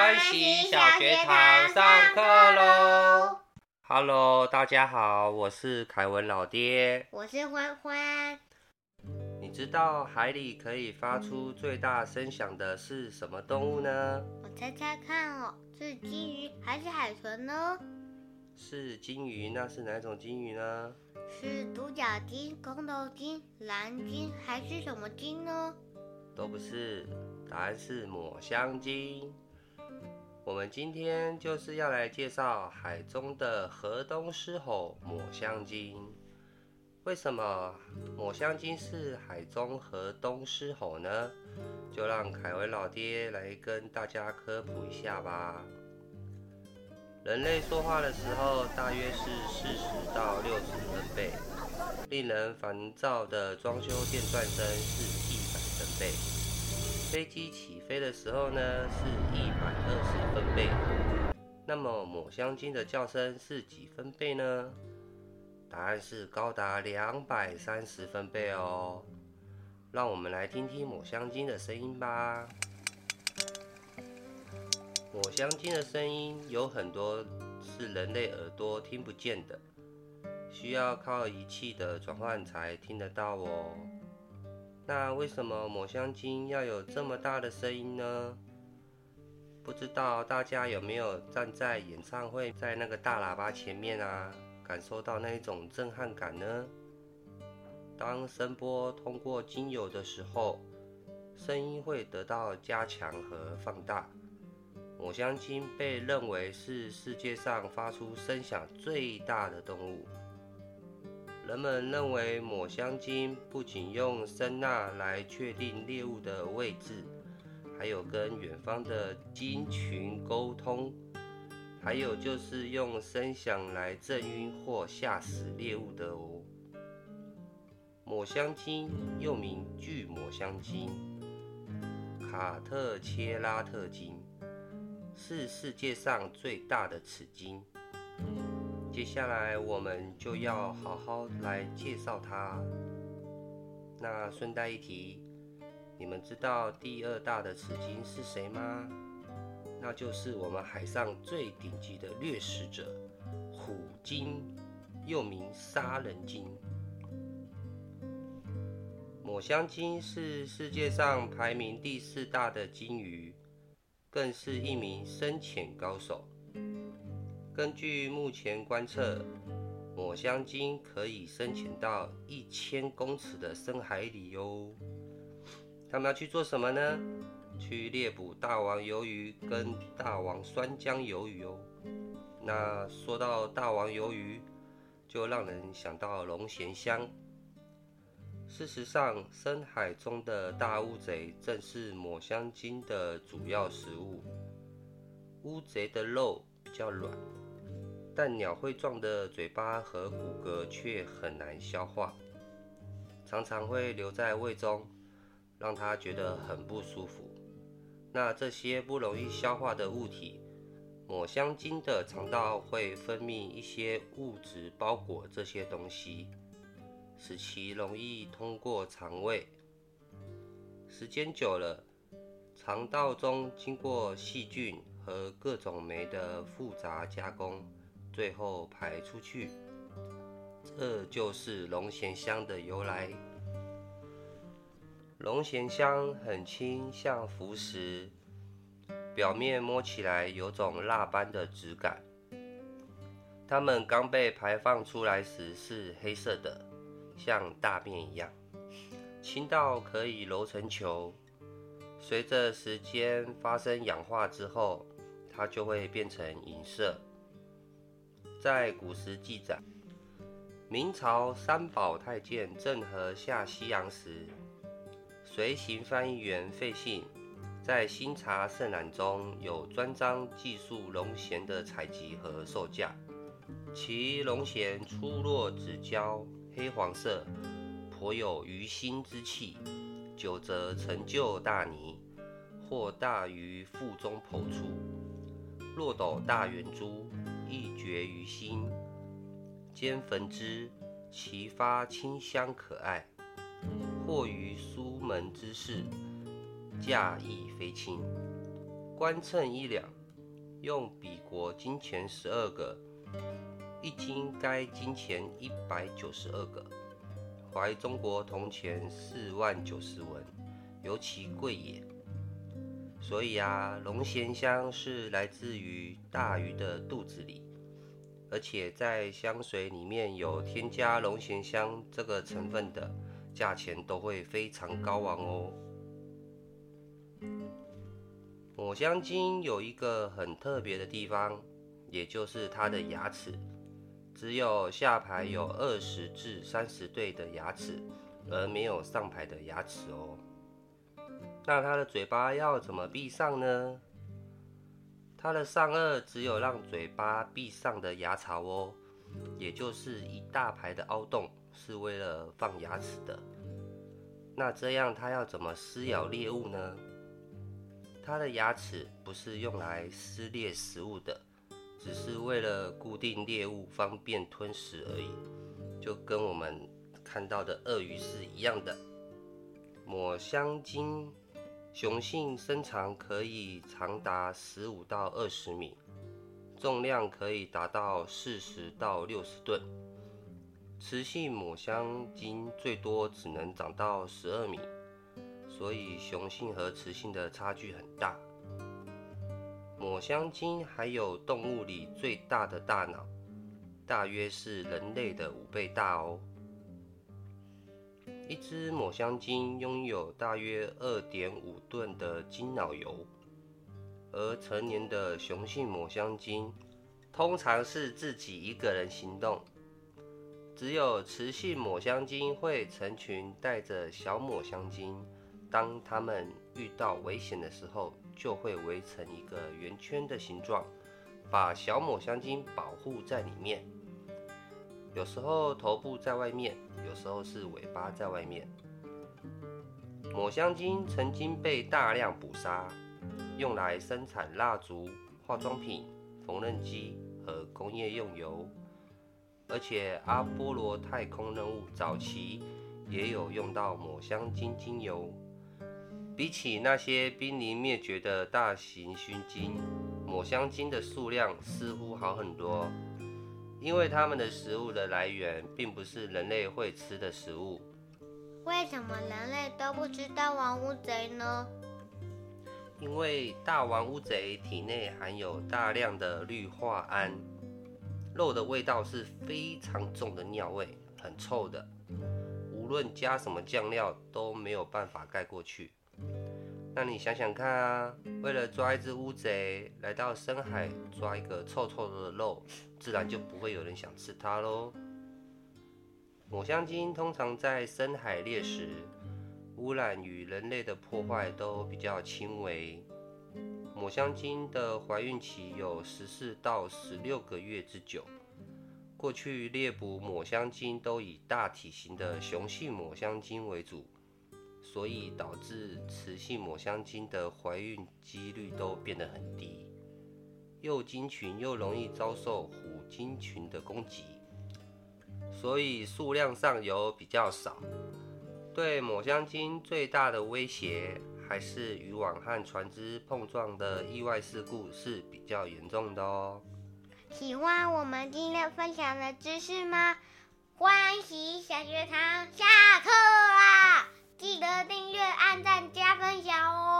关系小学堂上课喽！Hello，大家好，我是凯文老爹。我是欢欢。你知道海里可以发出最大声响的是什么动物呢？我猜猜看哦，是金鱼还是海豚呢？是金鱼，那是哪种金鱼呢？是独角鲸、公头鲸、蓝鲸还是什么鲸呢？都不是，答案是抹香鲸。我们今天就是要来介绍海中的河东狮吼抹香鲸。为什么抹香鲸是海中河东狮吼呢？就让凯文老爹来跟大家科普一下吧。人类说话的时候，大约是四十到六十分贝。令人烦躁的装修电钻声是一百分贝。飞机起飞的时候呢，是一百二十分贝。那么抹香鲸的叫声是几分贝呢？答案是高达两百三十分贝哦。让我们来听听抹香鲸的声音吧。抹香鲸的声音有很多是人类耳朵听不见的，需要靠仪器的转换才听得到哦。那为什么抹香鲸要有这么大的声音呢？不知道大家有没有站在演唱会，在那个大喇叭前面啊，感受到那一种震撼感呢？当声波通过精油的时候，声音会得到加强和放大。抹香鲸被认为是世界上发出声响最大的动物。人们认为抹香鲸不仅用声呐来确定猎物的位置，还有跟远方的鲸群沟通，还有就是用声响来震晕或吓死猎物的哦。抹香鲸又名巨抹香鲸、卡特切拉特鲸。是世界上最大的齿鲸。接下来我们就要好好来介绍它。那顺带一提，你们知道第二大的雌鲸是谁吗？那就是我们海上最顶级的掠食者——虎鲸，又名杀人鲸。抹香鲸是世界上排名第四大的鲸鱼。更是一名深潜高手。根据目前观测，抹香鲸可以深潜到一千公尺的深海里哟。他们要去做什么呢？去猎捕大王鱿鱼跟大王酸浆鱿鱼哦。那说到大王鱿鱼，就让人想到龙涎香。事实上，深海中的大乌贼正是抹香鲸的主要食物。乌贼的肉比较软，但鸟喙状的嘴巴和骨骼却很难消化，常常会留在胃中，让它觉得很不舒服。那这些不容易消化的物体，抹香鲸的肠道会分泌一些物质包裹这些东西。使其容易通过肠胃，时间久了，肠道中经过细菌和各种酶的复杂加工，最后排出去。这就是龙涎香的由来。龙涎香很轻，像浮石，表面摸起来有种蜡般的质感。它们刚被排放出来时是黑色的。像大便一样，轻到可以揉成球。随着时间发生氧化之后，它就会变成银色。在古时记载，明朝三宝太监郑和下西洋时，随行翻译员费信在《新茶圣览》中有专章记述龙涎的采集和售价，其龙涎粗若纸胶。黑黄色，颇有鱼腥之气，久则成就大泥，或大于腹中剖出。若斗大圆珠，亦绝于心。兼焚之，其发清香可爱。或于书门之事，价亦非轻。官称一两，用比国金钱十二个，一斤该金钱一百九十二个，怀中国铜钱四万九十文，尤其贵也。所以啊，龙涎香是来自于大鱼的肚子里，而且在香水里面有添加龙涎香这个成分的，价钱都会非常高昂哦。抹香鲸有一个很特别的地方，也就是它的牙齿，只有下排有二十至三十对的牙齿，而没有上排的牙齿哦。那它的嘴巴要怎么闭上呢？它的上颚只有让嘴巴闭上的牙槽哦，也就是一大排的凹洞，是为了放牙齿的。那这样它要怎么撕咬猎物呢？它的牙齿不是用来撕裂食物的，只是为了固定猎物，方便吞食而已，就跟我们看到的鳄鱼是一样的。抹香鲸。雄性身长可以长达十五到二十米，重量可以达到四十到六十吨。雌性抹香鲸最多只能长到十二米，所以雄性和雌性的差距很大。抹香鲸还有动物里最大的大脑，大约是人类的五倍大哦。一只抹香鲸拥有大约二点五吨的鲸脑油，而成年的雄性抹香鲸通常是自己一个人行动，只有雌性抹香鲸会成群带着小抹香鲸，当它们遇到危险的时候，就会围成一个圆圈的形状，把小抹香鲸保护在里面。有时候头部在外面，有时候是尾巴在外面。抹香鲸曾经被大量捕杀，用来生产蜡烛、化妆品、缝纫机和工业用油。而且阿波罗太空任务早期也有用到抹香鲸精油。比起那些濒临灭绝的大型熏鲸，抹香鲸的数量似乎好很多。因为它们的食物的来源并不是人类会吃的食物。为什么人类都不吃大王乌贼呢？因为大王乌贼体内含有大量的氯化铵，肉的味道是非常重的尿味，很臭的，无论加什么酱料都没有办法盖过去。那你想想看啊，为了抓一只乌贼，来到深海抓一个臭臭的肉，自然就不会有人想吃它喽。抹香鲸通常在深海猎食，污染与人类的破坏都比较轻微。抹香鲸的怀孕期有十四到十六个月之久。过去猎捕抹香鲸都以大体型的雄性抹香鲸为主。所以导致雌性抹香鲸的怀孕几率都变得很低，幼鲸群又容易遭受虎鲸群的攻击，所以数量上有比较少。对抹香鲸最大的威胁还是渔网和船只碰撞的意外事故是比较严重的哦。喜欢我们今天分享的知识吗？欢喜小学堂下课啦。记得订阅按赞加分享哦。